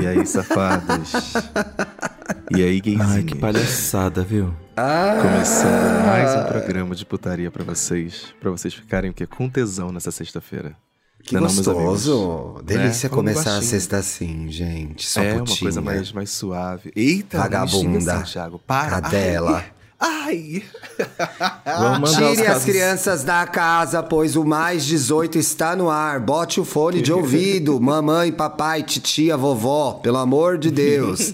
E aí, safados? E aí, gayzinhos? Ai, que palhaçada, viu? Ah, Começando mais um programa de putaria pra vocês. Pra vocês ficarem o quê? Com tesão nessa sexta-feira. Que Não é não, gostoso. Delícia Né? Falando começar a sexta assim, gente. Só é uma putinha. coisa mais, mais suave. Eita, Vagabunda. não assim, Thiago. Para. Cadela. Ai. Os Tire as casos... crianças da casa, pois o mais 18 está no ar. Bote o fone de ouvido, mamãe, papai, titia, vovó, pelo amor de Deus.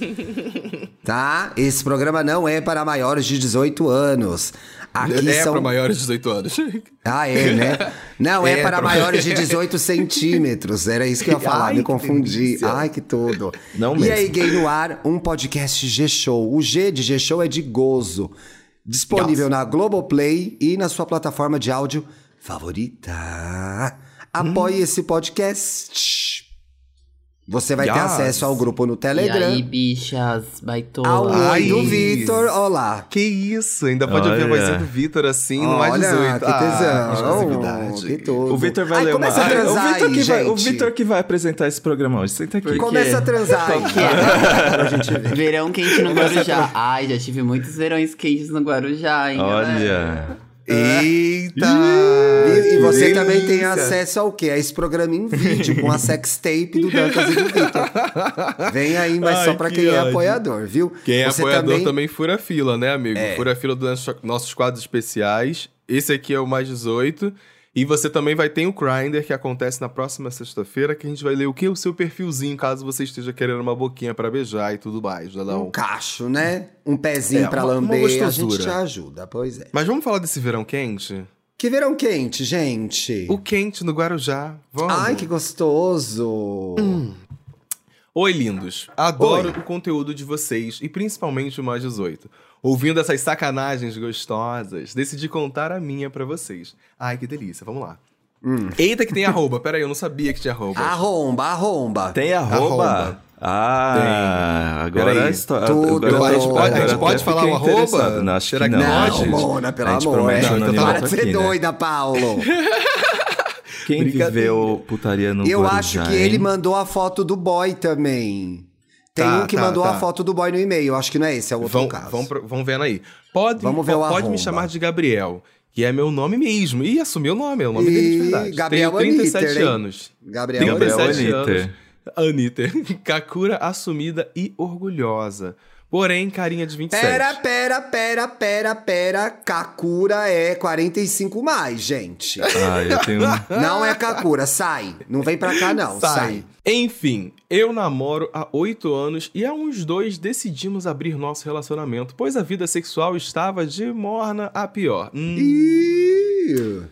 tá? Esse programa não é para maiores de 18 anos. Aqui é são pra maiores de 18 anos. Ah, é, né? Não, é, É para pra- maiores de 18 centímetros. Era isso que eu ia falar, Ai, me confundi. Ai, que tudo. Não e mesmo. aí, Gay no Ar, um podcast G-Show. O G de G-Show é de gozo. Disponível na Globoplay e na sua plataforma de áudio favorita. Apoie Hum. esse podcast. Você vai ter Yes. acesso ao grupo no E Telegram. aí, bichas, Ao baitola. Ai. oi do Vitor. Olá. Que isso? Ainda pode ouvir a Olha. vozinha do Vitor assim, no mais Olha, 18. que tesão. Ah, que tudo. O Vitor vai Ai, ler começa uma... a Ai, transar o Vitor aí, que vai, O que vai apresentar esse programa hoje. Senta aqui. Começa a transar aí. É? pra gente ver. Verão quente no Guarujá. Ai, já tive muitos verões quentes no Guarujá, hein? galera? Eita! E, e você Que também tem delícia. acesso ao quê? A esse programa em vídeo, com a sextape do Dantas e do Vitor. Vem aí, mas Ai, só pra que quem é ódio. apoiador, viu? Quem é você apoiador também... fura a fila, né, amigo? É. Fura a fila dos nossos- nossos quadros especiais. Esse aqui é o mais 18. E você também vai ter o Grindr, que acontece na próxima sexta-feira, que a gente vai ler o quê? O seu perfilzinho, caso você esteja querendo uma boquinha pra beijar e tudo mais, né? Um Não? cacho, né? Um pezinho É, pra uma- uma lamber, a gente te ajuda, pois é. Mas vamos falar desse verão quente? Que verão quente, gente. O quente no Guarujá. Vamos. Ai, que gostoso. Oi, lindos. Adoro Oi. o conteúdo de vocês e principalmente o mais 18. Ouvindo essas sacanagens gostosas, decidi contar a minha pra vocês. Ai, que delícia. Vamos lá. Hum. Eita, que tem arroba. Pera aí, eu não sabia que tinha arroba. Arromba, arromba. Tem arroba? Arroba. Ah, agora Peraí. a história. Tudo. agora A gente eu- pode- a agora gente pode falar o arroba? Não, acho Será que que não. Mona, pelo A gente amor. promete Não, anonimato Para de ser aqui, né? doida, Paulo. Quem viveu putaria no Eu Guarujá, acho que hein? ele mandou a foto do boy também. Tem Tá, um que tá, mandou tá. a foto do boy no e-mail. Acho que não é esse, é outro Vão, caso. vão, vão vendo aí. Pode, Vamos ver o pode arromba. me chamar de Gabriel, que é meu nome mesmo. Ih, assumiu o nome, é o nome dele de verdade. Gabriel Tenho 37 Anitter, hein? anos. Gabriel, Gabriel 37 Anitter. anos. Anitta. Kakura assumida e orgulhosa. Porém, carinha de 27. Pera, pera, pera, pera, pera. Kakura é 45 mais, gente. Ah, eu tenho... Não é Kakura, sai. Não vem pra cá, não. Sai. Sai. Enfim, eu namoro há oito anos e há uns dois decidimos abrir nosso relacionamento, pois a vida sexual estava de morna a pior. Hum, Ih,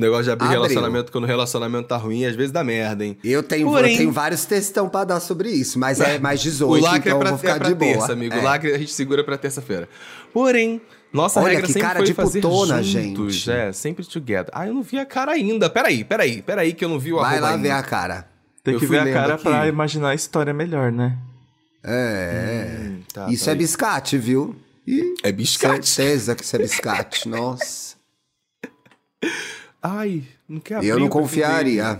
negócio de abrir Abriu. relacionamento quando o relacionamento tá ruim, às vezes dá merda, hein? Eu tenho, Porém- eu tenho vários textão pra dar sobre isso, mas é mais O 18, lacre então é eu pra, vou ficar é pra de boa. terça, amigo. É. O lacre a gente segura pra terça-feira. Porém, nossa Olha regra que sempre cara foi de fazer putona, juntos. gente. É, sempre together. Ah, eu não vi a cara ainda. Peraí, peraí, peraí que eu não vi o Vai lá ainda. ver a cara. Tem Eu que ver a cara aqui. pra imaginar a história melhor, né? É. Hum, tá, isso é peraí. biscate, viu? Ih, É biscate. certeza que isso é biscate. Nossa. Ai, não quer abrir Eu não confiaria.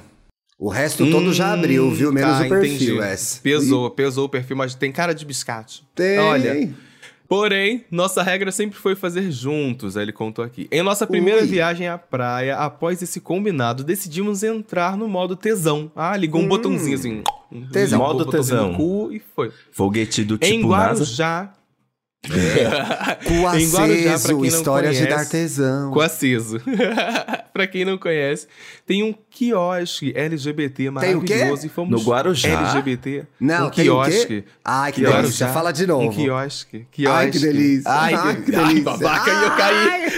O resto todo já abriu, viu? Menos tá, o perfil, entendi. Pesou, pesou o perfil, mas tem cara de biscate. Tem. Olha, porém, nossa regra sempre foi fazer juntos, aí ele contou aqui. Em nossa primeira Ui. viagem à praia, após esse combinado, decidimos entrar no modo tesão. Ah, ligou um botãozinho assim. Hum. Tesão. Modo tesão. no cu e foi. Foguete do em tipo NASA. Guarujá... Cu Em Guarujá, pra aceso, quem não histórias de conhece, dar tesão. Com aceso. pra quem não conhece, tem um quiosque LGBT Tem o quê? maravilhoso e fomos No Guarujá? LGBT. Não, um tem o quê? quiosque. Ai, que Guarujá, delícia. Fala de novo. Um quiosque. quiosque. Ai, que delícia. Ai, Ai, que, que Ai, delícia. babaca, e eu caí.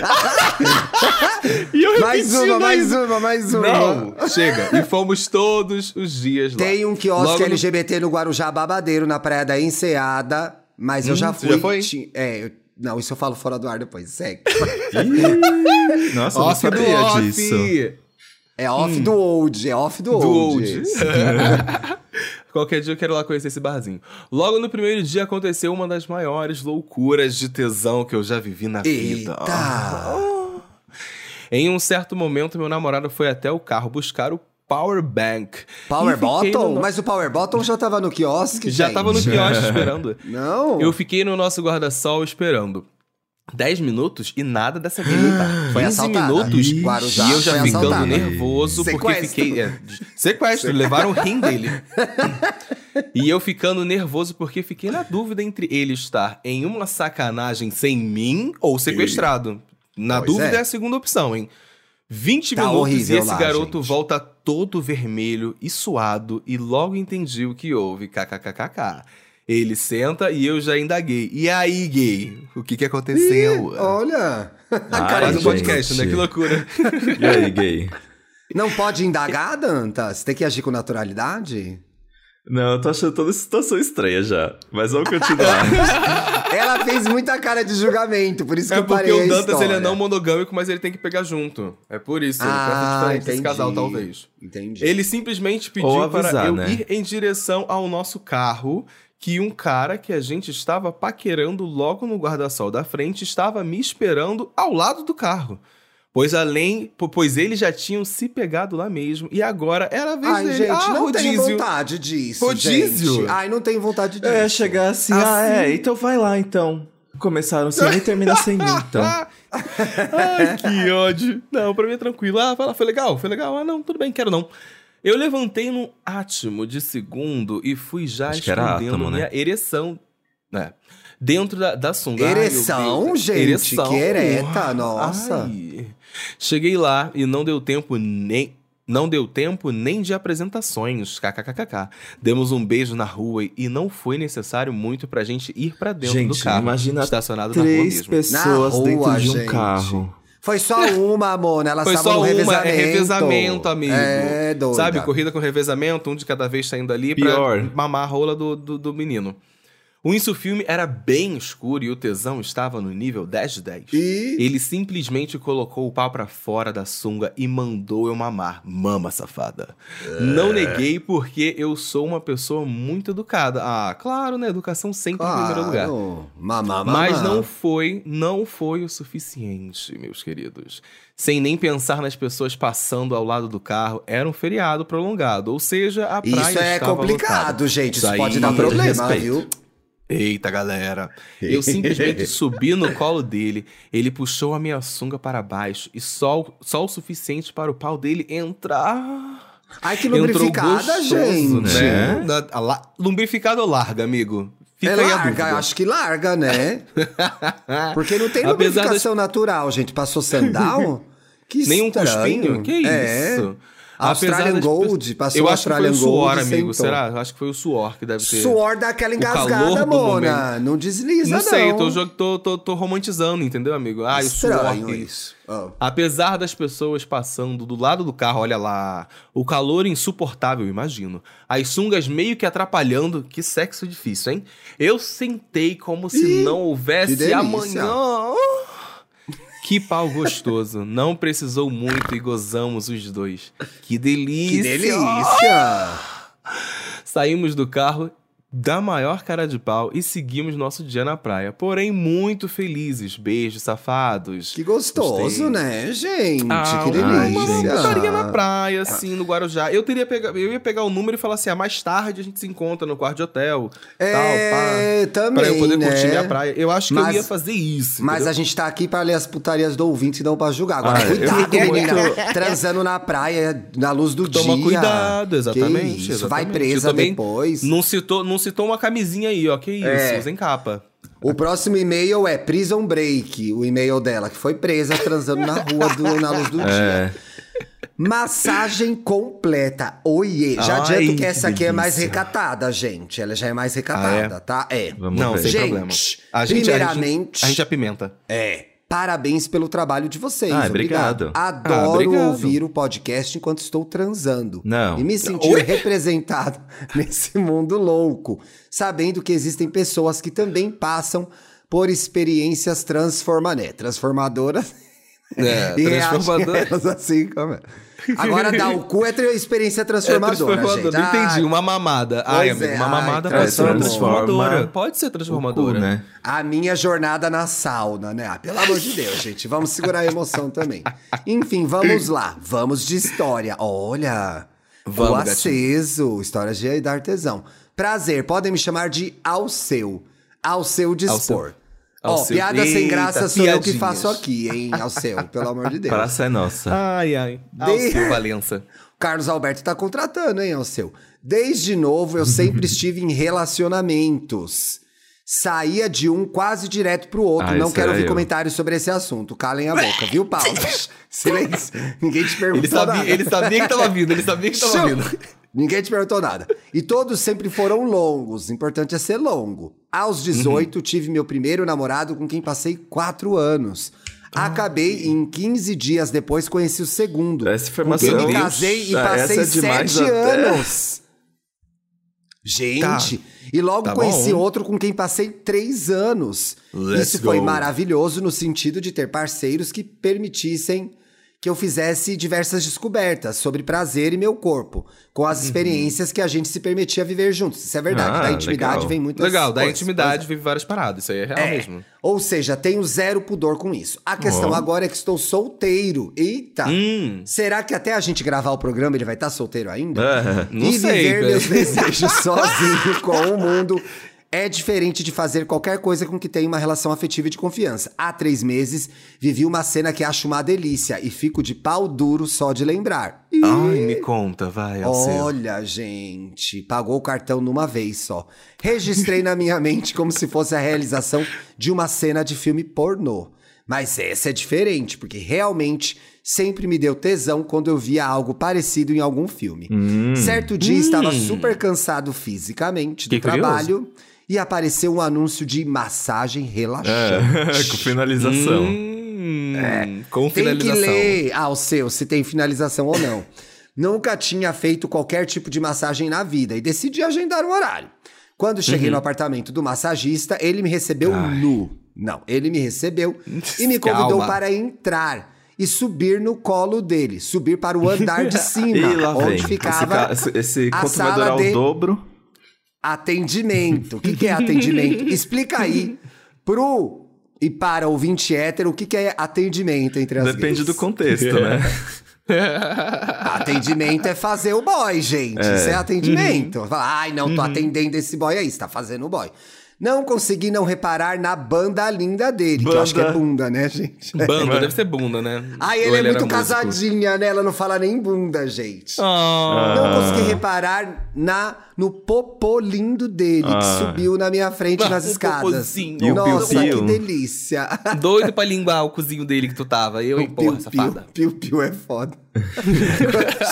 e eu Mais uma, mais uma, mais uma. Não, chega. E fomos todos os dias lá. Tem um quiosque Logo no- LGBT no Guarujá Babadeiro, na Praia da Enseada. Mas eu Hum, já você fui. já foi? ti- É, eu- não, isso eu falo fora do ar depois. Segue. Nossa, eu não sabia off. disso. É off do old, é off do, Hum. Do old. old. Qualquer dia eu quero lá conhecer esse barzinho. Logo no primeiro dia aconteceu uma das maiores loucuras de tesão que eu já vivi na vida. Eita! Em um certo momento, meu namorado foi até o carro buscar o Power Bank. Power E Bottom? no- Mas o Power Bottom já tava no quiosque, Já gente. tava no quiosque esperando. Não? Eu fiquei no nosso guarda-sol esperando. 10 minutos e nada dessa grieta. Foi 15 assaltada. minutos Guarujá e eu já ficando assaltada. nervoso porque Sequestro. fiquei. é, sequestro, levaram o rim dele. e eu ficando nervoso porque fiquei na dúvida entre ele estar em uma sacanagem sem mim ou sequestrado. Na Pois dúvida é. é. a segunda opção, hein? 20 Tá minutos e esse lá, garoto gente. volta todo vermelho e suado e logo entendi o que houve. KKKKK. Ele senta e eu já indaguei. E aí, gay? O que que aconteceu? Olha. Ai, Cara Faz do um podcast, né? Que loucura. E aí, gay? Não pode indagar, Dantas? Tem que agir com naturalidade? Não, eu tô achando toda essa situação estranha já. Mas vamos continuar. Ela fez muita cara de julgamento, por isso que É eu porque parei o a Dantas ele é não monogâmico, mas ele tem que pegar junto. É por isso. Ele Ah, diferente desse entendi. casal, talvez. Entendi. Ele simplesmente pediu avisar, para eu né? ir em direção ao nosso carro, que um cara que a gente estava paquerando logo no guarda-sol da frente estava me esperando ao lado do carro. Pois além, po- pois eles já tinham se pegado lá mesmo e agora era a vez Ai, dele. gente, ah, não tenho rodízio. vontade disso, Rodízio? gente. Ai, não tenho vontade disso. é, chegar assim, ah, é, então vai lá então. Começaram sem mim e termina sem mim, então. Ai, que ódio. Não, pra mim é tranquilo. Ah, vai lá, foi legal, foi legal. Ah, não, tudo bem, quero não. Eu levantei num átimo de segundo e fui já Acho escondendo átomo, né? minha ereção. né? Dentro da, da sunga. Ai, Ereção, Deus. gente, que ereta, nossa. Ai. Cheguei lá e não deu tempo nem. Não deu tempo nem de apresentações, kkkk. Demos um beijo na rua e não foi necessário muito pra gente ir pra dentro do Gente, carro, imagina estacionado na rua Três mesmo. pessoas Na dentro rua, de um gente. carro. Foi só uma, Mona. Elas Foi só no uma, revezamento. é revezamento, amigo. É, doida. Sabe, corrida com revezamento, um de cada vez saindo ali Pior. pra mamar a rola do, do, do menino. O insufilme era bem escuro e o tesão estava no nível 10 de 10. E... Ele simplesmente colocou o pau pra fora da sunga e mandou eu mamar. Mama, safada. Não neguei porque eu sou uma pessoa muito educada. Ah, claro, né? Educação sempre em primeiro lugar. Claro. Mamá, mamá. Mas não foi, não foi o suficiente, meus queridos. Sem nem pensar nas pessoas passando ao lado do carro, era um feriado prolongado, ou seja, a praia Isso é complicado, lotada. gente. Isso Isso pode dar problema, respeito. viu? Eita, galera. Eu simplesmente subi no colo dele, ele puxou a minha sunga para baixo e só, só o suficiente para o pau dele entrar. Ai, que lubrificada, gostoso, gente. Né? La- Lubrificado ou larga, amigo? Fica é aí a larga, acho que larga, né? Porque não tem lubrificação natural, gente. Passou sandal? Que Nenhum estranho. cuspinho? Que É. isso? Australian das Gold, passou Eu o acho que foi o suor, Gold amigo. sentou. Será? Eu acho que foi o suor que deve ter. Suor daquela engasgada, Mona. momento. Não desliza, não. Não sei, tô, tô, tô, tô romantizando, entendeu, amigo? Ah, o suor. isso. Ah. Apesar das pessoas passando do lado do carro, olha lá, o calor insuportável, imagino. As sungas meio que atrapalhando, que sexo difícil, hein? Eu sentei como se Ih, não houvesse amanhã. Que pau gostoso. Não precisou muito e gozamos os dois. Que delícia. Que delícia! Saímos do carro da maior cara de pau e seguimos nosso dia na praia. Porém, muito felizes. Beijos, safados. Que gostoso, Gostei. né, gente? Ah, que delícia. Uma putaria na praia, assim, no Guarujá. Eu teria pega... eu ia pegar o número e falar assim: ah, mais tarde a gente se encontra no quarto de hotel. É, tal, pá. também, Pra eu poder curtir né? minha praia. Eu acho que Mas- eu ia fazer isso. Mas entendeu? a gente tá aqui pra ler as putarias do ouvinte e não pra julgar. Agora, Ah, eu cuidado, menina. muito- Transando na praia, na luz do Toma dia. cuidado, exatamente. Isso, vai exatamente. presa Eu também depois. Não citou, não citou uma camisinha aí, ó. Que isso, É. usem capa. O próximo e-mail é Prison Break, o e-mail dela, que foi presa transando na rua do, na luz do dia. É. Massagem completa. Oiê. Já Ai, adianto que essa aqui é mais delícia. recatada, gente. Ela já é mais recatada, Ah, é? tá? É. Vamos não, ver. sem Gente, problema. A gente, primeiramente- A gente, a gente apimenta. É. Parabéns pelo trabalho de vocês. Ah, obrigado. obrigado. Adoro Ah, obrigado. ouvir o podcast enquanto estou transando. Não. E me sentir Oi? representado nesse mundo louco, sabendo que existem pessoas que também passam por experiências transforma, né, transformadoras. É, transformador. reagem elas assim como é. Agora dar o cu é tra- experiência É transformadora, transformador. gente. Não entendi. Ah, Uma mamada. Ai, amigo, é, uma ai, mamada pode ser transforma. transformadora. Pode ser transformadora. cu, né? A minha jornada na sauna, né? Ah, pelo amor de Deus, gente. Vamos segurar a emoção também. Enfim, vamos lá. Vamos de história. Olha, Vamos, o gatinho. aceso, histórias de da artesão. Prazer, podem me chamar de Alceu. Alceu dispor. Ó, Alceu. piada sem graça sou eu que piadinhas. faço aqui, hein, Alceu, pelo amor de Deus. Praça é nossa. Ai, ai. De- Alceu Valença. Carlos Alberto tá contratando, hein, Alceu? Desde novo, eu sempre estive em relacionamentos. Saía de um quase direto pro outro. Ah, Não quero ouvir eu. comentários sobre esse assunto. Calem a boca, viu, Paulo? Silêncio. Ninguém te perguntou Ele sabia, nada. ele sabia que tava vindo, ele sabia que tava Show. vindo. Ninguém te perguntou nada. E todos sempre foram longos. O importante é ser longo. Aos 18, tive meu primeiro namorado com quem passei quatro anos. Acabei em 15 dias depois conheci o segundo. Essa com informação- quem me casei e Ah, passei é sete até. anos. Gente, e logo Tá conheci bom. outro com quem passei três anos. Let's Isso foi go. maravilhoso no sentido de ter parceiros que permitissem que eu fizesse diversas descobertas sobre prazer e meu corpo, com Uhum. as experiências que a gente se permitia viver juntos. Isso é verdade. Ah, da intimidade legal. vem muitas Legal, da coisas, intimidade pois vive várias paradas. Isso aí é real é. mesmo. Ou seja, tenho zero pudor com isso. A questão Ó. agora é que estou solteiro. Eita! Hum. Será que até a gente gravar o programa ele vai estar solteiro ainda? É. Não e sei, viver velho. meus desejos sozinho com o mundo é diferente de fazer qualquer coisa com que tenha uma relação afetiva e de confiança. Há três meses, vivi uma cena que acho uma delícia e fico de pau duro só de lembrar. Ih, Ai, me conta, vai, Alceu. Olha, gente, pagou o cartão numa vez só. Registrei na minha mente como se fosse a realização de uma cena de filme pornô. Mas essa é diferente, porque realmente sempre me deu tesão quando eu via algo parecido em algum filme. Certo dia estava super cansado fisicamente do Que curioso. E apareceu um anúncio de massagem relaxante. É, com finalização. Hum, Com Tem que finalização. ler ao seu se tem finalização ou não. Nunca tinha feito qualquer tipo de massagem na vida e decidi agendar um horário. Quando cheguei Uhum. no apartamento do massagista, ele me recebeu nu. Não, ele me recebeu e me convidou Calma. para entrar e subir no colo dele, subir para o andar de cima, vem. onde ficava esse, esse, a sala de- dobro? Atendimento. O que, que é atendimento? Explica aí pro e para o ouvinte hétero o que, que é atendimento entre as Depende gays. do contexto, né? Atendimento é fazer o boy, gente. Isso é atendimento. Fala, Ai, não tô atendendo esse boy aí, você tá fazendo o boy. Não consegui não reparar na banda linda dele, que eu acho que é Banda. bunda, né, gente? Banda, deve ser bunda, né? Ai, Ou ele é muito músico? casadinha, né? Ela não fala nem bunda, gente. Ah. Não consegui reparar na, no popô lindo dele, que Ah. subiu na minha frente Ah, nas o escadas. popozinho. E o Nossa, piu-piu? que delícia. Doido pra linguar o cozinho dele que tu tava. Eu, O porra, piu-piu, safada. piu-piu é foda.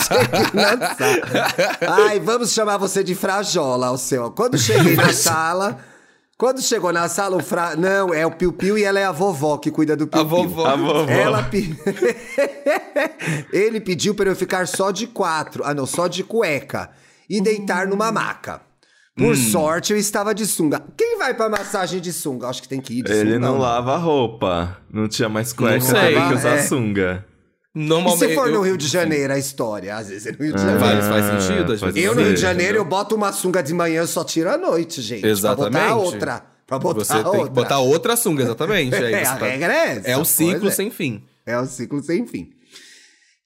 cheguei na sala. Ai, vamos chamar você de Frajola, o seu. Quando cheguei na sala... Quando chegou na sala, o Fra... Não, é o piu-piu e ela é a vovó que cuida do piu-piu. A vovó. A vovó. Ela pe- Ele pediu para eu ficar só de quatro, ah não, só de cueca e deitar numa maca. Por Hum. sorte, eu estava de sunga. Quem vai pra massagem de sunga? Acho que tem que ir de Ele sunga. não né? lava a roupa. Não tinha mais cueca, Não teve que usar É. sunga. E Normalmente. se for no eu- Rio de Janeiro a história? Às vezes é no Rio de Ah, Janeiro. Faz, faz sentido, às vezes. Eu no Rio de ser, Janeiro, eu boto uma sunga de manhã, eu só tiro à noite, gente. Exatamente. Pra botar outra. Pra botar Você outra. tem que botar outra sunga, exatamente. É, você a tá- regra é essa. É o ciclo é. sem fim. É o ciclo sem fim.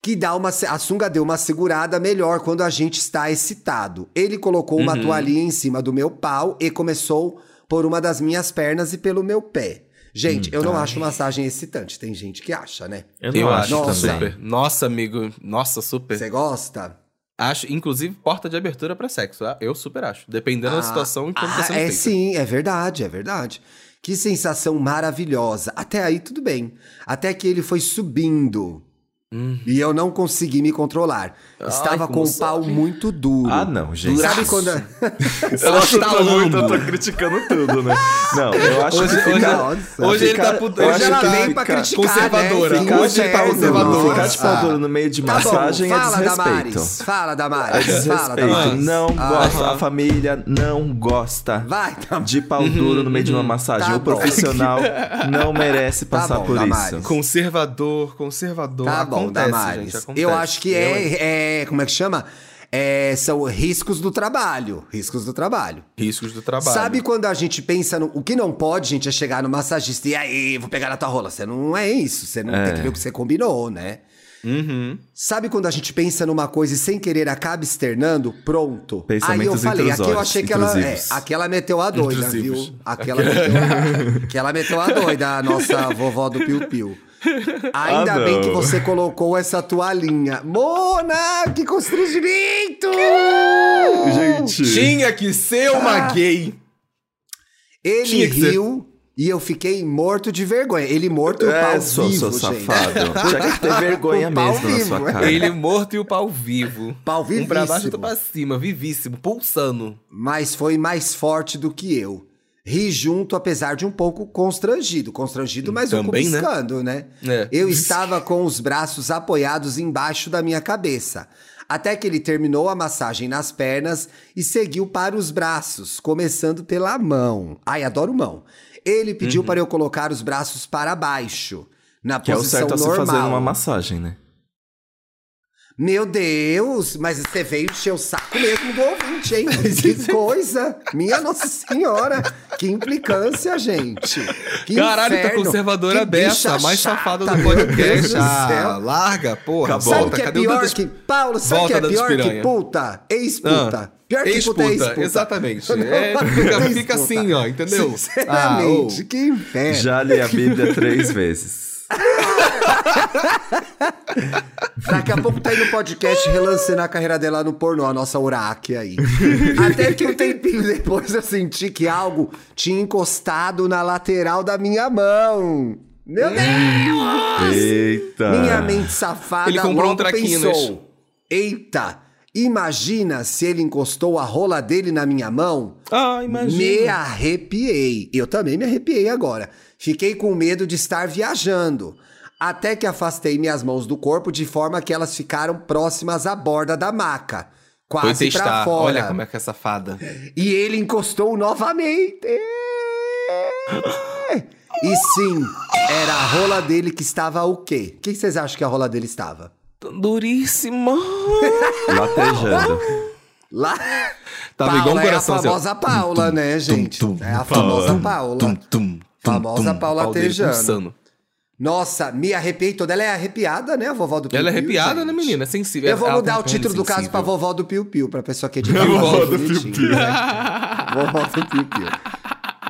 Que dá uma. A sunga deu uma segurada melhor quando a gente está excitado. Ele colocou uma Uhum. toalhinha em cima do meu pau e começou por uma das minhas pernas e pelo meu pé. Gente, Hum, eu não acho massagem excitante. Tem gente que acha, né? Eu não Eu acho acho Nossa. também. super. Nossa, amigo. Nossa, super. Você gosta? Acho, inclusive, porta de abertura pra sexo. ah, Eu super acho. Dependendo da situação e como ah, tá sendo É feita. sim, é verdade, é verdade. Que sensação maravilhosa. Até aí tudo bem. Até que ele foi subindo. E eu não consegui me controlar. Estava como com o pau muito duro. Ah, não, gente. Sabe quando. Que tá tô muito, eu tô criticando tudo, né? Não, eu acho Hoje, que hoje, ficar... Nossa. hoje ele tá, puto- hoje ela tá vem pra criticar, conservadora. né? Hoje ele tá Ficar conservadora. Ficar de pau duro no meio de Tá bom, massagem é fala, desrespeito. Damares. Fala, É Damares. Fala, desrespeito. Damares. Não Ah, gosta, a família não gosta Vai, Damares. de pau duro no meio de uma massagem. Tá o profissional não merece Tá passar bom, por Damares. isso. Conservador, conservador. Tá bom, acontece, Damares. gente. Acontece. Eu acho que é, é. Como é que chama? É, são riscos do trabalho. Riscos do trabalho. Riscos do trabalho. Sabe quando a gente pensa no. O que não pode, gente, é chegar no massagista e aí, vou pegar na tua rola. Você não é isso. Você não É. tem que ver o que você combinou, né? Uhum. Sabe quando a gente pensa numa coisa e sem querer acaba externando? Pronto. Aí eu falei, aqui eu achei que ela. É, aqui ela meteu a doida, viu? Aquela meteu, aqui ela meteu a doida, a nossa vovó do Piu Piu. Ainda Ah, bem que você colocou essa toalhinha. Mona, que constrangimento! Gente. Tinha que ser uma gay. Ele ser. riu e eu fiquei morto de vergonha. Ele morto e o É, pau sou, vivo, sou gente. safado. Tinha que ter vergonha mesmo na sua vivo. cara. Ele morto e o pau vivo. Pau Um pra baixo, vivíssimo. outro pra cima, vivíssimo, pulsando. Mas foi mais forte do que eu. Ri junto, apesar de um pouco constrangido. Constrangido, mas Também, né? piscando, né? É. Eu estava com os braços apoiados embaixo da minha cabeça. Até que ele terminou a massagem nas pernas e seguiu para os braços, começando pela mão. Ai, adoro mão. Ele pediu Uhum. para eu colocar os braços para baixo, na Que é o posição certo a se normal. fazer numa massagem, né? Meu Deus, mas você veio encher o saco mesmo do ouvinte, hein? Que coisa! Minha Nossa Senhora! Que implicância, gente! Que Caralho, tá conservadora Que beça, a mais chata, safada do meu Deus podcast. do Ah, céu. larga, porra. Acabou. Sabe o Volta, que é cadê o pior que... Paulo, sabe o Volta, que é pior que puta? Ex-puta. Ah, Pior que puta é Ex-puta, ex-puta. exatamente. Não, É, fica, é fica assim, ó, entendeu? Sinceramente, Ah, ô. que inferno. Já li a Bíblia três vezes. Daqui a pouco tá aí no podcast relancando a carreira dela no pornô, a nossa Uraque aí. Até que um tempinho depois eu senti que algo tinha encostado na lateral da minha mão. Meu Deus! Eita. Minha mente safada Ele comprou um logo traquinas. pensou. Eita, imagina se ele encostou a rola dele na minha mão. Ah, imagina. Me arrepiei. Eu também me arrepiei agora. Fiquei com medo de estar viajando. Até que afastei minhas mãos do corpo de forma que elas ficaram próximas à borda da maca. Foi Quase pra fora. Olha como é que é safada. E ele encostou novamente. E sim, era a rola dele que estava o quê? O que vocês acham que a rola dele estava? Duríssima. Latejando. Lá. Tava Paula igual um é a coração, assim, famosa Paula, né, gente? tum, é a famosa tum, Paula. tum, tum, Famosa tum, Paula Tejano. Nossa, me arrepiei toda. Ela é arrepiada, né, a vovó do Piu Ela é arrepiada, gente? né, menina? É sensível. Eu vou Ela mudar tem o título do caso pra vovó do Piu Piu, pra pessoa que edita. Vovó mais do bonitinho, né? Vovó do Piu Piu.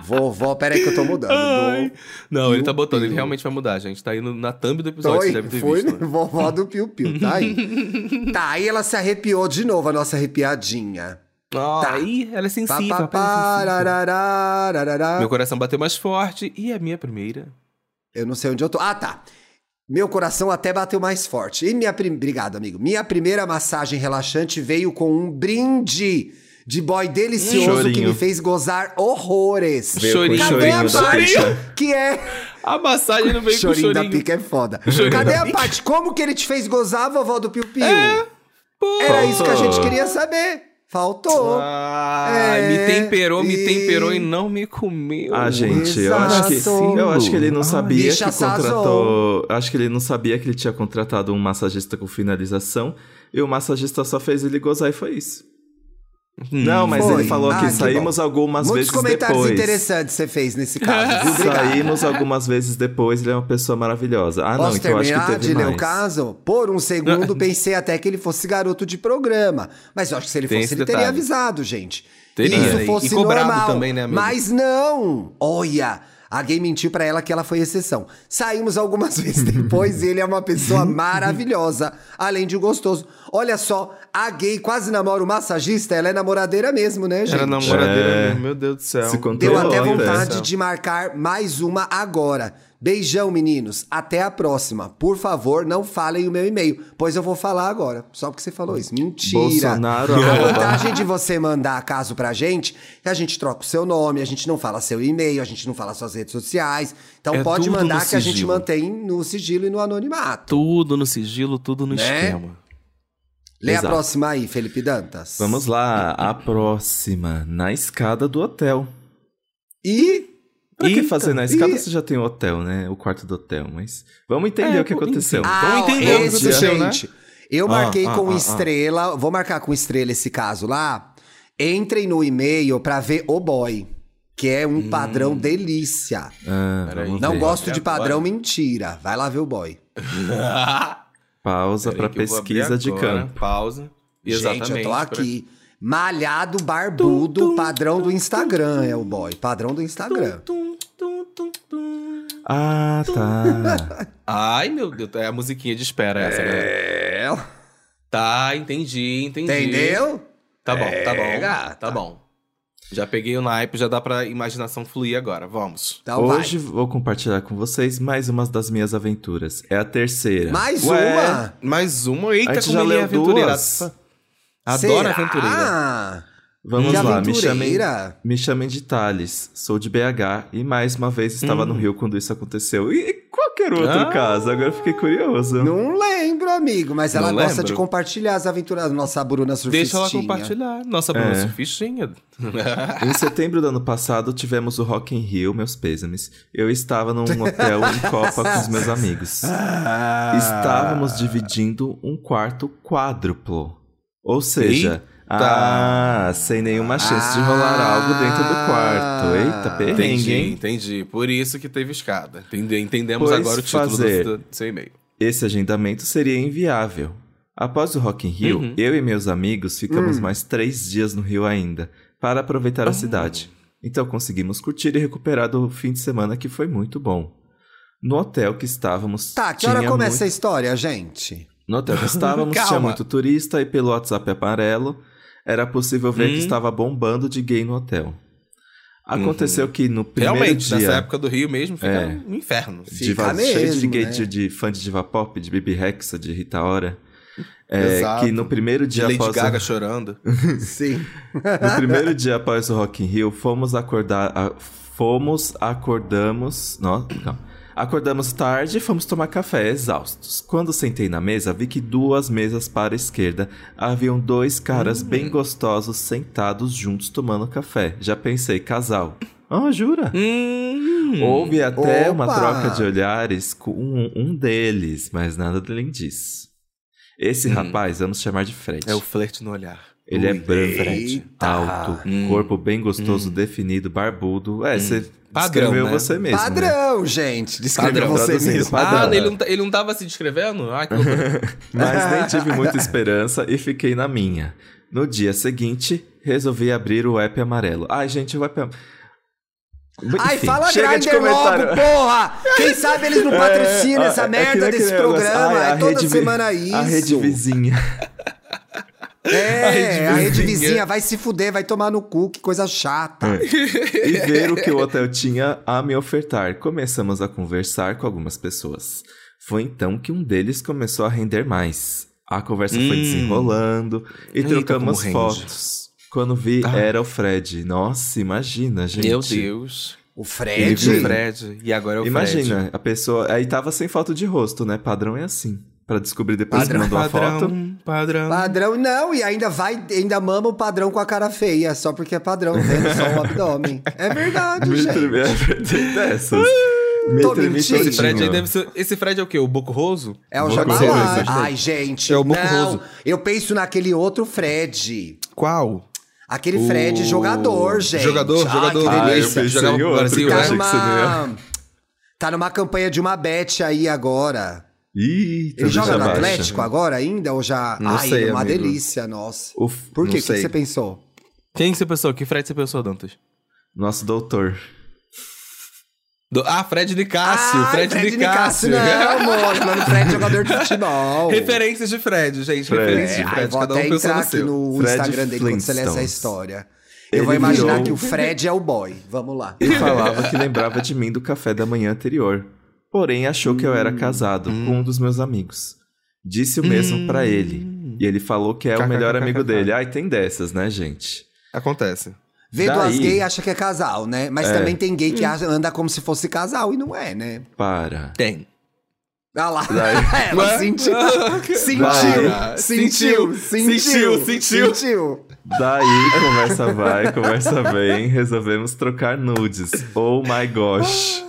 Vovó, peraí que eu tô mudando. Ai. Não, ele tá Piu botando, ele Piu. realmente vai mudar, gente. Tá aí na thumb do episódio, Foi, você deve ter foi visto. né? vovó do Piu Piu, tá aí. tá, aí ela se arrepiou de novo, a nossa arrepiadinha. Ah, Tá. Aí, ela é sensível. pá, a pele é sensível. rarará, rarará. Meu coração bateu mais forte e a minha primeira. Eu não sei onde eu tô. Ah, tá. Meu coração até bateu mais forte. E minha prim... Obrigado, amigo. Minha primeira massagem relaxante veio com um brinde de boy delicioso que Chorinho. me fez gozar horrores. Chorinho. Cadê a chorinho da parte que é... A massagem não veio chorinho, com da chorinho. pica é foda. Chorinho Cadê da a parte? Como que ele te fez gozar, vovó do Piu Piu? Pô. Era isso que a gente queria saber. Faltou. Ah, É, me temperou, me e- temperou e não me comeu. Ah, gente, eu acho que eu acho que ele não sabia bicha que contratou. Acho que ele não sabia que ele tinha contratado um massagista com finalização e o massagista só fez ele gozar e foi isso. Não, mas Foi. ele falou Ah, que que saímos algumas Muitos vezes comentários depois. interessantes você fez nesse caso. Saímos algumas vezes depois, ele é uma pessoa maravilhosa. Ah, não, Posso então eu acho que teve de ler mais. o caso? Por um segundo, pensei até que ele fosse garoto de programa. Mas eu acho que se ele Tem fosse, ele teria detalhe. avisado, gente. Teria, E isso E fosse cobrado normal. também, né, amigo? Mas não! Olha, a gay mentiu pra ela que ela foi exceção. Saímos algumas vezes depois e ele é uma pessoa maravilhosa, além de gostoso. Olha só, a gay quase namora o massagista, ela é namoradeira mesmo, né, gente? Era namoradeira É. mesmo, meu Deus do céu. Se Deu até vontade de marcar mais uma agora. Beijão, meninos. Até a próxima. Por favor, não falem o meu e-mail, pois eu vou falar agora. Só porque você falou isso. Mentira. Bolsonaro, a vantagem de você mandar caso pra gente é que a gente troca o seu nome, a gente não fala seu e-mail, a gente não fala suas redes sociais. Então É pode mandar que a gente mantém no sigilo e no anonimato. Tudo no sigilo, tudo no Né? esquema. Lê a Exato. próxima aí, Felipe Dantas. Vamos lá, a próxima, na escada do hotel. E Pra que Eita, fazer na escada e- você já tem o hotel, né? O quarto do hotel, mas vamos entender É, o que aconteceu. enfim. Ah, Vamos entender o que esse, aconteceu, né? gente. Eu Ah, marquei ah, com ah, ah. estrela, vou marcar com estrela esse caso lá. Entrem no e-mail pra ver o boy, que é um padrão delícia. Ah, Não gosto de padrão agora. mentira. Vai lá ver o boy. Pausa pra abrir pesquisa de campo. Pausa. Exatamente. Gente, eu tô pra- aqui. Malhado, barbudo, padrão do Instagram é o boy. Padrão do Instagram. Tum, tum, tum, tum. Ah, tá. Ai, meu Deus, é a musiquinha de espera essa, galera. É. Tá, entendi, entendi. Entendeu? Tá bom, tá bom. gata. Tá bom. Já peguei o naipe, já dá pra imaginação fluir agora. Vamos. Então Hoje vou compartilhar com vocês mais umas das minhas aventuras. É a terceira. vai. Mais Ué, uma? Mais uma. Eita, A gente como já ele é leu aventureira. duas? Adoro Será? aventureira. Vamos Que lá, me chamem, me chamem de Thales, sou de BH e mais uma vez estava no Rio quando isso aconteceu. E qualquer outro Ah. caso, agora eu fiquei curioso. Não lembro, amigo, mas ela Não gosta lembro. de compartilhar as aventuras da nossa Bruna surfistinha. Deixa ela compartilhar. Nossa, Bruna É. Surfistinha. Em setembro do ano passado, tivemos o Rock in Rio, meus pêsames. Eu estava num hotel em Copa com os meus amigos. Ah. Estávamos dividindo um quarto quádruplo. Ou seja, Eita. ah, sem nenhuma chance de rolar Ah. algo dentro do quarto. Eita, perrengue, Entendi, hein? entendi. Por isso que teve escada. Entende- Entendemos Pois agora o título do, fazer. do seu e-mail. Esse agendamento seria inviável. Após o Rock in Rio, Uhum. eu e meus amigos ficamos Hum. mais três dias no Rio ainda, para aproveitar a cidade. Então conseguimos curtir e recuperar do fim de semana que foi muito bom. No hotel que estávamos. Tá, que hora começa muito- a história, gente? No hotel que estávamos tinha muito turista e pelo WhatsApp amarelo era possível ver que Hum. estava bombando de gay no hotel. Aconteceu que no primeiro Realmente, dia. nessa época do Rio mesmo, fica É. um inferno. Fica va- cheio de mesmo, gay né? de, de fã de diva pop, de Bibi Rexa, de Rita Ora. É, Exato. que no primeiro dia Lady após Gaga o, chorando. Sim. no primeiro dia após o Rock in Rio, fomos acordar, a- fomos acordamos, não, calma. Acordamos tarde e fomos tomar café exaustos. Quando sentei na mesa, vi que duas mesas para a esquerda haviam dois caras Hum. bem gostosos sentados juntos tomando café. Já pensei, casal. Ah, jura? Hum. Houve até uma Opa! troca de olhares com um, um deles, mas nada além disso. Esse Hum. rapaz, vamos chamar de Fred. É o flerte no olhar. Ele é branco, alto, Hum. corpo bem gostoso, definido, barbudo. É, você Padrão, descreveu né? você mesmo. né? Padrão, gente. Descreveu Padrão, você mesmo. padrão. Ah, ele não, tá- ele não tava se descrevendo? Ai, que. Mas nem tive muita esperança e fiquei na minha. No dia seguinte, resolvi abrir o app amarelo. Ai, gente, o app am- Ai, Enfim, fala chega de Grindr logo, porra! Quem sabe eles não patrocinam É, essa é que merda nem desse programa. ai, é toda rede semana isso. A rede vizinha. É, A rede a rede vizinha. vai se fuder, vai tomar no cu, que coisa chata. e ver o que o hotel tinha a me ofertar. Começamos a conversar com algumas pessoas. Foi então que um deles começou a render mais. A conversa foi Hum. desenrolando e Eita, trocamos fotos. Quando vi, Ah. era o Fred. Nossa, imagina, gente. Meu Deus. O Ele Fred. viu o Fred. E agora é o Imagina, Fred. a pessoa. Aí tava sem foto de rosto, né? Padrão é assim. Pra descobrir depois que Padrão, mandou a foto. Padrão, padrão. Padrão não, e ainda vai, ainda mama o padrão com a cara feia, só porque é padrão, vendo só o abdômen. É verdade, Me gente. treme- é, tem dessas. Me Tô tremi mentindo. Esse Fred deve ser. Esse Fred é o quê? O Boco Roso? É o Jabalá. Ai, gente. É o Boco não, eu penso naquele outro Fred. Qual? Aquele Fred O- jogador, gente. Jogador, Ai, jogador. que Ah, eu Jogava outro Brasil, que eu Tá né? que numa, tá numa campanha de uma bet aí agora. Ih, Ele joga no baixa. Atlético agora ainda? Ou já. Não Ai, sei, é uma amigo. delícia, nossa. O Por quê? O que você pensou? Quem você pensou? Que Fred você pensou, Dantas? nosso doutor. Do- Ah, Fred Nicásio. Ai, Fred, Nicásio. Não, amor, mano, Fred é jogador de futebol. Referências de Fred, gente. Fred. Referências É, de Fred. vou Cada até um pensou entrar no aqui seu. no Fred Instagram dele quando você lê essa história. Ele Eu vou imaginar virou- que o Fred é o boy. Vamos lá. E falava que lembrava de mim do café da manhã anterior. Porém, achou que eu era casado Hum. com um dos meus amigos. Disse o mesmo pra ele. E ele falou que é o melhor amigo dele. Ai, tem dessas, né, gente? Acontece. Vê Daí- duas gay acha que é casal, né? Mas É. também tem gay que acha- anda como se fosse casal e não é, né? Para. Tem. Olha lá. Daí- Ela Ué? sentiu. Sentiu. Sentiu. Sentiu, Sentiu. sentiu. Sentiu. Daí, conversa vai, conversa vem, resolvemos trocar nudes. Oh my gosh.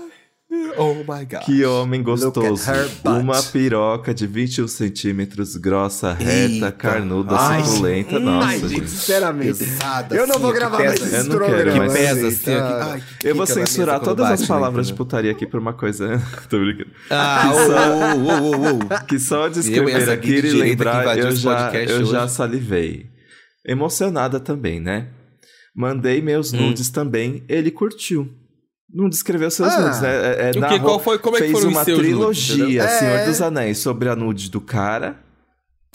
Oh my god. Que homem gostoso. Uma piroca de 21 centímetros, grossa, reta, Eita. carnuda, Ai, suculenta. Ai, Nossa, gente, gente. sinceramente. Pesada, eu não assim, vou que gravar mais Eu esse não quero, Que pesa assim. Ai, que Eu vou censurar todas as palavras né? de putaria aqui por uma coisa. Tô brincando. Ah. Que só de Eu escrever aqui e lembrar, eu já, eu já salivei. Emocionada também, né? Mandei meus Hum. nudes também, ele curtiu. Não descreveu seus Ah. nudes, né? É, é, O que- qual foi- como é que fez uma seus nudes, trilogia, entendeu? Senhor É. dos Anéis, sobre a nude do cara.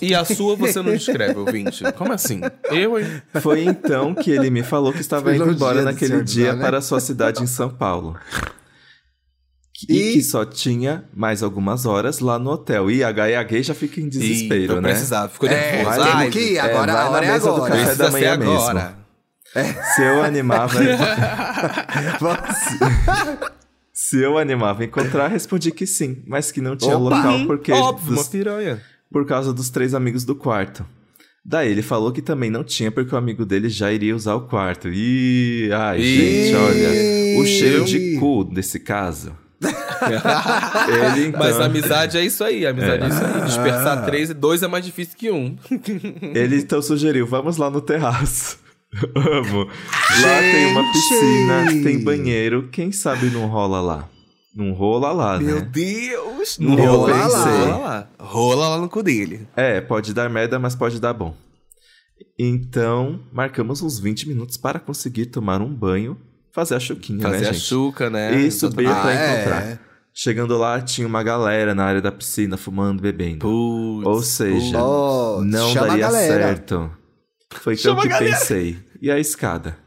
E a sua você não descreve, ouvinte. Como assim? Eu, hein? Foi então que ele me falou que estava indo Trilogia embora do naquele dia para a sua cidade em São Paulo. E, E- que só tinha mais algumas horas lá no hotel. E a Gaia Gay já fica em desespero, Eita, né? precisava, ficou É, nervoso. temos Ai, que ir, é, agora vai a hora é mesa do agora. café Precisa da manhã agora. Se eu animava. Se eu animava encontrar, respondi que sim, mas que não tinha Opa! local porque Óbvio, dos- uma piranha. por causa dos três amigos do quarto. Daí ele falou que também não tinha porque o amigo dele já iria usar o quarto. Ih, ai, Ih. gente, olha, o cheiro de cu desse caso. ele então, Mas amizade é isso aí, amizade é, isso aí. Ah. Dispersar três e dois é mais difícil que um. ele então sugeriu, vamos lá no terraço. Amo. Lá tem uma Gente! piscina, tem banheiro, quem sabe não rola lá. Não rola lá, Meu né? Deus! Não Rola lá. Rola lá. Rola lá no cu dele. É, pode dar merda, mas pode dar bom. Então, marcamos uns 20 minutos para conseguir tomar um banho, fazer a chuquinha, Fazer né, a gente? chuca, né? E subir Exatamente. pra Ah, é. encontrar. Chegando lá, tinha uma galera na área da piscina fumando, bebendo. Putz, Ou seja, Oh, não a daria certo. Foi então Chama a que galera. pensei. E a escada?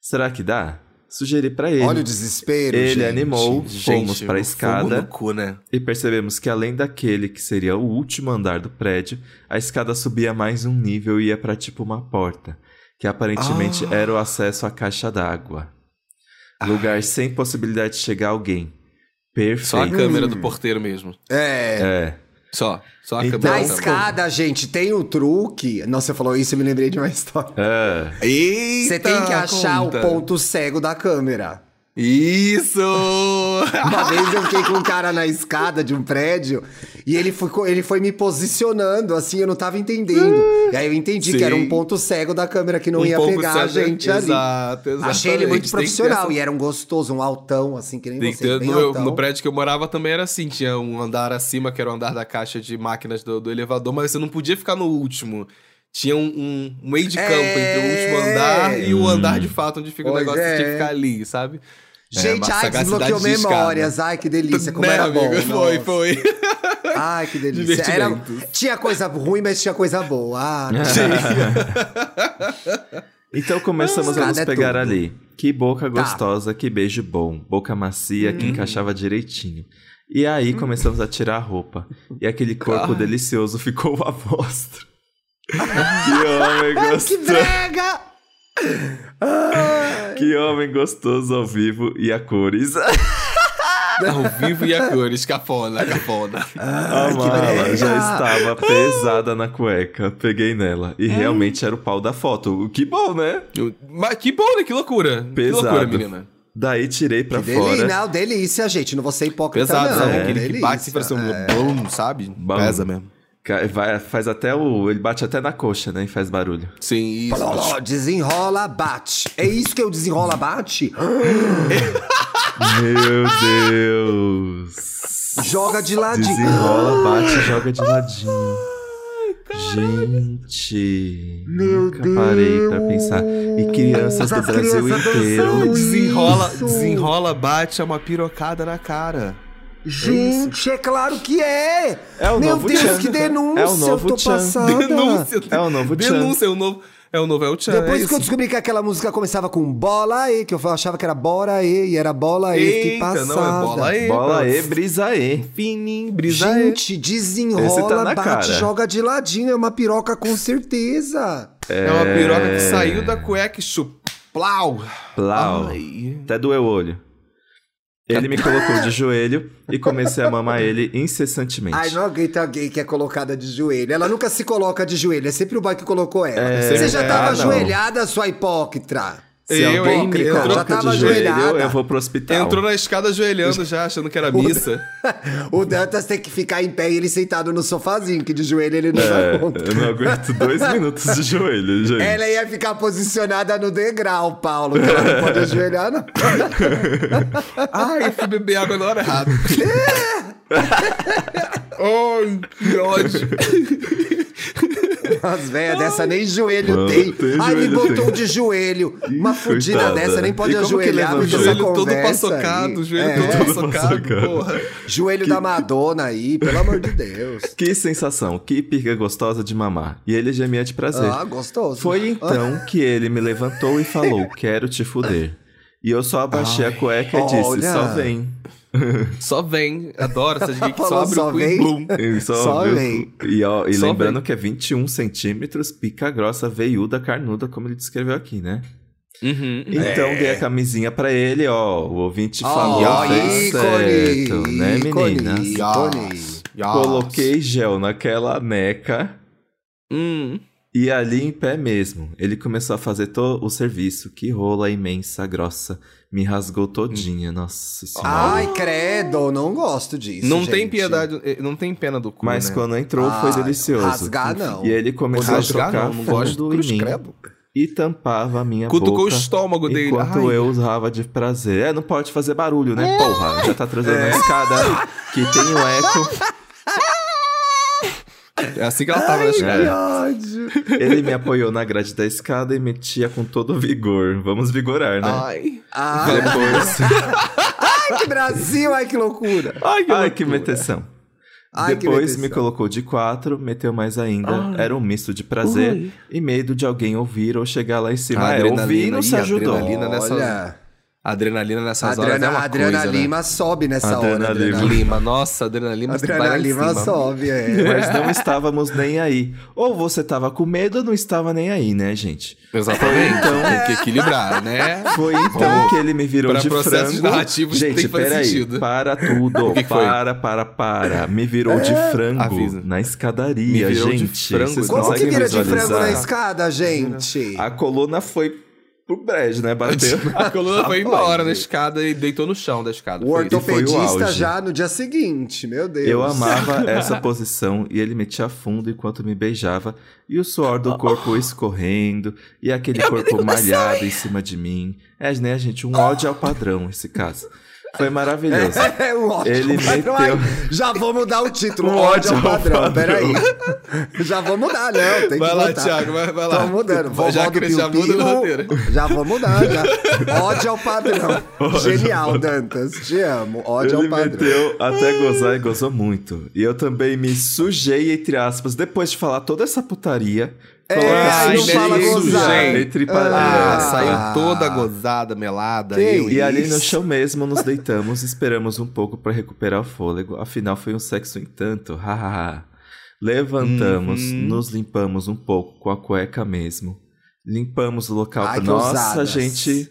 Será que dá? Sugeri pra ele. Olha o desespero, Ele gente. animou, Gente, fomos pra fogo escada no cu, né? e percebemos que além daquele que seria o último andar do prédio, a escada subia mais um nível e ia pra tipo uma porta, que aparentemente Ah. era o acesso à caixa d'água. Lugar sem possibilidade de chegar alguém. Perfeito. Só a câmera do porteiro mesmo. É. É. Só. Só a Então- câmera. Na da- escada, gente, tem um truque. Nossa, você falou isso, eu me lembrei de uma história. É. Eita, Você tem que achar conta. o ponto cego da câmera. Isso! Uma vez eu fiquei com um cara na escada de um prédio e ele foi, ele foi me posicionando, assim, eu não tava entendendo. E aí eu entendi Sim. que era um ponto cego da câmera que não Um ia pegar a cego, gente ali. exato, exatamente. Achei ele muito profissional essa- e era um gostoso, um altão, assim, que nem Tem que você. ter- no, no prédio que eu morava também era assim, tinha um andar acima, que era o andar da caixa de máquinas do, do elevador, mas você não podia ficar no último. Tinha um, um, um meio de campo É. entre o último andar e o andar de fato, onde fica o Pois negócio, você tinha que é. ficar ali, sabe? É, Gente, uma ai, desbloqueou memórias. Ai, que delícia, como Né, era bom. amigo? Foi, nossa. foi. Ai, que delícia. Era, tinha coisa ruim, mas tinha coisa boa. Ah, Então começamos a nos é pegar tudo. Tá. ali. Que boca gostosa, que beijo bom. Boca macia Hum. que encaixava direitinho. E aí começamos a tirar a roupa. E aquele corpo delicioso ficou a mostra. Que homem que gostoso. brega! Que homem gostoso ao vivo e a cores. Ao vivo e a cores, cafona, cafona. A mala já estava pesada na cueca. Peguei nela. E realmente era o pau da foto. Que bom, né? Mas que bom, né? Que loucura. Pesado. Que loucura, menina. Daí tirei pra Delícia, fora. não, delícia, gente. Não vou ser hipócrita, Pesado, não. sabe? é, Aquele que delícia. bate pra ser um É. bom, sabe? Bom. Pesa mesmo. Vai, faz até o. Ele bate até na coxa, né? E faz barulho. Sim, isso. Ó, desenrola, bate. É isso que eu desenrola, bate? Meu Deus! Joga de ladinho. Desenrola, bate joga de ladinho. Gente, Meu nunca parei pra pensar. E crianças do As Brasil crianças inteiro. Desenrola, Isso. desenrola, bate, é uma pirocada na cara. Gente, é claro que é! É o Meu novo Deus, Tchan. que denúncia! É o novo eu tô Tchan. passada. Denúncia. É o novo Tchan. Denúncia, é o novo. É o novo, é o Tchan. é Depois que eu descobri que aquela música começava com bola aí, que eu achava que era bora aí, e era bola fiquei Eita, passada. não, é bola aí. Bola e brisa e. Fininho, brisa aí. Gente, desenrola, tá na bate, cara. joga de ladinho, é uma piroca com certeza. É uma piroca que saiu da cueca e chuplau. Plau. Ai. Até doeu o olho. Ele me colocou de joelho e comecei a mamar ele incessantemente. Ai, não aguento alguém que é colocada de joelho. Ela nunca se coloca de joelho, é sempre o boy que colocou ela. É, Você já é, tava ah, ajoelhada, sua hipócrita. Se Eu, entrou- coloca já tava ajoelhada. eu vou pro hospital. Entrou na escada ajoelhando já, achando que era missa. O Dantas tem que ficar em pé e ele sentado no sofazinho, que de joelho ele não É, dá conta. eu não aguento dois minutos de joelho, gente. Ela ia ficar posicionada no degrau, Paulo, que ela não pode ajoelhar, não. Ai, eu fui beber água na hora errada. Ai, que ódio. As velhas dessa nem joelho Mano, tem. tem Ai, me botou tem. de joelho. Uma fudida dessa nem pode E que ajoelhar porque O essa joelho todo conversa paçocado, aí. o joelho É, todo paçocado, porra. Joelho da Madonna aí, pelo amor de Deus. Que sensação, que pica gostosa de mamar. E ele gemia de prazer. Ah, gostoso. Foi então que ele me levantou e falou: Quero te fuder. E eu só abaixei a cueca e disse: olha. Só vem. Só vem. Adoro essas gays que só abre só o cu vem? e blum. Só, Só vem. E, ó, e Só lembrando vem. que é 21 centímetros, pica grossa, veiuda, carnuda, como ele descreveu aqui, né? Uhum. Então dei a camisinha pra ele, ó. O ouvinte falou, Ó, fez ícone, certo, né, meninas? ícone. Coloquei gel naquela neca Hum. e ali em pé mesmo. Ele começou a fazer todo o serviço. Que rola imensa, grossa. Me rasgou todinha, nossa senhora. Ai, credo, não gosto disso. Não tem gente. piedade, eh, não tem pena do cu, Mas né? quando entrou Ah, foi delicioso. rasgar, não. E ele começou Rasgar, a tocar não, não gosto. em Cruz mim credo. e tampava a minha Cutucou o boca. estômago dele. Enquanto Ai. eu usava de prazer. É, não pode fazer barulho, né? Porra, já tá trazendo a escada que tem o eco. É assim que ela tava na Que escada. ódio. Ele me apoiou na grade da escada e metia com todo vigor. Vamos vigorar, né? Ai. Ai, Depois. ai, que Brasil, ai, que loucura. Ai, que, Ai, que loucura. meteção. Ai, que Depois me colocou de quatro, meteu mais ainda. Era um misto de prazer Ui. e medo de alguém ouvir ou chegar lá em cima. Ah, eu ouvi e não se ajudou. adrenalina. nessa- Olha, Adrenalina nessas horas Adriana, é uma Adriana coisa, né? Lima sobe nessa Adriana hora. Lima. Adriana, Lima, nossa, Adriana lá em Lima cima. sobe, é. Mas não estávamos nem aí. Ou você tava com medo ou não estava nem aí, né, gente? Exatamente, então tem que equilibrar, né? Foi então que ele me virou de frango. narrativos Gente, peraí. Para tudo. Que que para, para, para. Me virou de frango avisa. na escadaria, Me virou de gente. frango. Vocês Como que vira de frango na escada, gente? A coluna foi pro brejo, né? Bateu. A coluna foi embora na escada e deitou no chão da escada. O o ortopedista auge. já no dia seguinte, meu Deus. Eu amava essa posição e ele metia fundo enquanto me beijava e o suor do corpo escorrendo e aquele corpo malhado em cima de mim. É, né, gente? Um ódio ao padrão esse caso. Foi maravilhoso. É um ódio Ele meteu- Já vou mudar o título. Um ódio ódio ao ao padrão. padrão. Peraí. Já vou mudar, não. Tem Vai que lá, botar. Thiago, vai, vai lá. Tô mudando. Vovó Já do que já muda no roteiro. Já vou mudar, já. Ódio ao padrão. Genial, Dantas. Te amo. Ódio Ele ao padrão. meteu até gozar e gozou muito. E eu também me sujei, entre aspas, depois de falar toda essa putaria. É, aí não fala gozar. Entre Ah, parênteses. saiu toda gozada, melada. Que eu E ali no chão mesmo nos deitamos, esperamos um pouco para recuperar o fôlego. Afinal, foi um sexo em tanto. hahaha. Levantamos, Uhum. nos limpamos um pouco com a cueca mesmo. Limpamos o local. Ai, Nossa, ousadas. gente.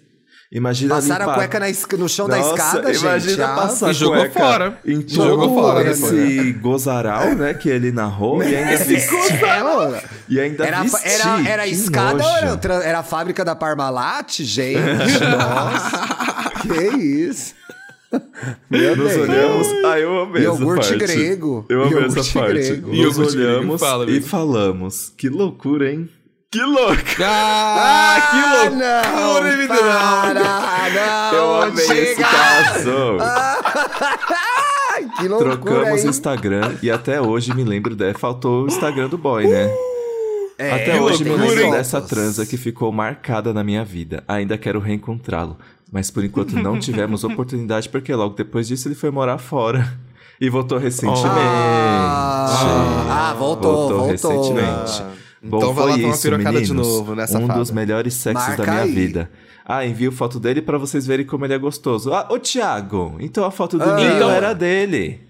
Imagina Passaram limpar. a cueca na no chão da Nossa, escada, gente. imagina Ah, passar E jogou cueca fora. em Jogou todo fora esse gozaral, né, que ele narrou e ainda vestiu. Ela- E ainda Era, vesti. era, era a escada nojo. ou era, era a fábrica da Parmalat? Gente, nossa. que isso. Meu Nos Deus. olhamos. Ah, eu amei essa Iogurte parte. grego. Eu amei Iogurte essa parte. grego. Nos Iogurte grego, olhamos fala, e falamos. Que loucura, hein? Que louca! Ah, que Ah, loucura, não, menino! para, não, Eu amei esse chega. caso. Ai, que loucura, Trocamos o hein? Instagram e até hoje me lembro dela. Faltou o Instagram do boy, né? É, Até que hoje me lembro hein? dessa transa que ficou marcada na minha vida. Ainda quero reencontrá-lo. Mas por enquanto não tivemos oportunidade, porque logo depois disso ele foi morar fora. E voltou recentemente. Ah, voltou, voltou. recentemente. Bom, Então vai lá foi tomar isso, pirocada de meninos. novo nessa Um fada. dos melhores sexos Marca da minha aí. vida. Ah, envio foto dele pra vocês verem como ele é gostoso. Ah, ô Thiago, então a foto do meio Então- era dele.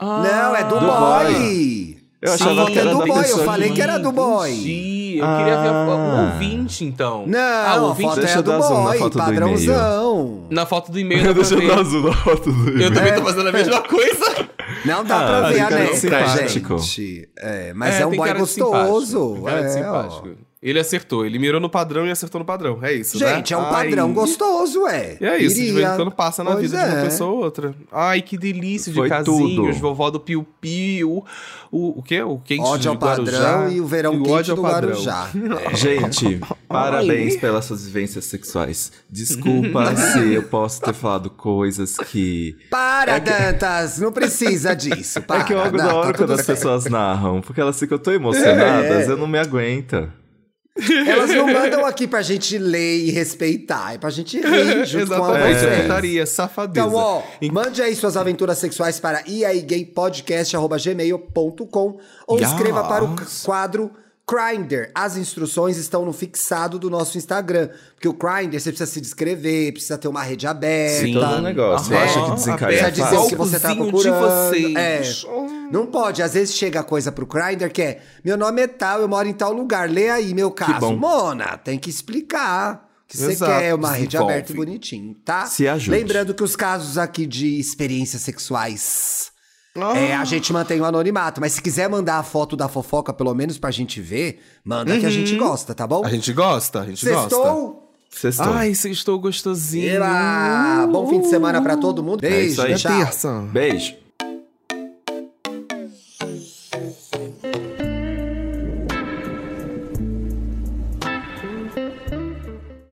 Não, é do, Do boy. Eu Sim, achava que era é do boy, eu falei que- era do boy. Entendi. Eu queria ver a- o Ah. ouvinte, então. Não, ah, o a ouvinte. foto Deixa é do zoom na boy, foto do padrãozão. Na foto do e-mail Deixa eu dar azul na foto do Eu também É. tô fazendo a mesma coisa. Não dá Ah, pra ver a simpático. gente. É, mas é, um tem boy gostoso. Tem cara de é, simpático. Ele acertou. Ele mirou no padrão e acertou no padrão. É isso, né? Gente, é um padrão Ai. gostoso, é. E é isso, de vez Iria. em quando passa na Pois vida de uma é. pessoa ou outra. Ai, que delícia de Foi casinhos, tudo. vovó do Piu Piu. O, o quê? O quente Ódio ao padrão Guarujá. e o verão o quente do padrão. Guarujá. Gente, parabéns pelas suas vivências sexuais. Desculpa se eu posso ter falado coisas que. Para, Dantas! Não precisa disso. Para. é que eu Não, adoro tá quando as pessoas narram, porque elas ficam tão emocionadas, É. eu não me aguento. Elas não mandam aqui pra gente ler e respeitar. É pra gente rir junto com a vocês. putaria, safadeza. Então, ó, mande aí suas aventuras sexuais para iaigaypodcast.gmail.com ou Yes. escreva para o quadro Grindr. As instruções estão no fixado do nosso Instagram. Porque o Grindr, você precisa se descrever, precisa ter uma rede aberta. Sim, todo um negócio. Você acha que desencaia Precisa dizer o que você tá procurando. É. Não pode. Às vezes chega coisa pro Grindr que é meu nome é tal, eu moro em tal lugar. Lê aí meu caso. bom. Mona, tem que explicar. Que você quer uma rede aberta e bonitinho, tá? Se ajude. Lembrando que os casos aqui de experiências sexuais. Ah. É, a gente mantém o anonimato, mas se quiser mandar a foto da fofoca, pelo menos pra gente ver, manda que a gente gosta, tá bom? A gente gosta, a gente gosta. Sextou? Sextou. Ai, sextou gostosinho. Eba! Bom fim de semana pra todo mundo. É Beijo, isso aí. É tchau. terça. Beijo.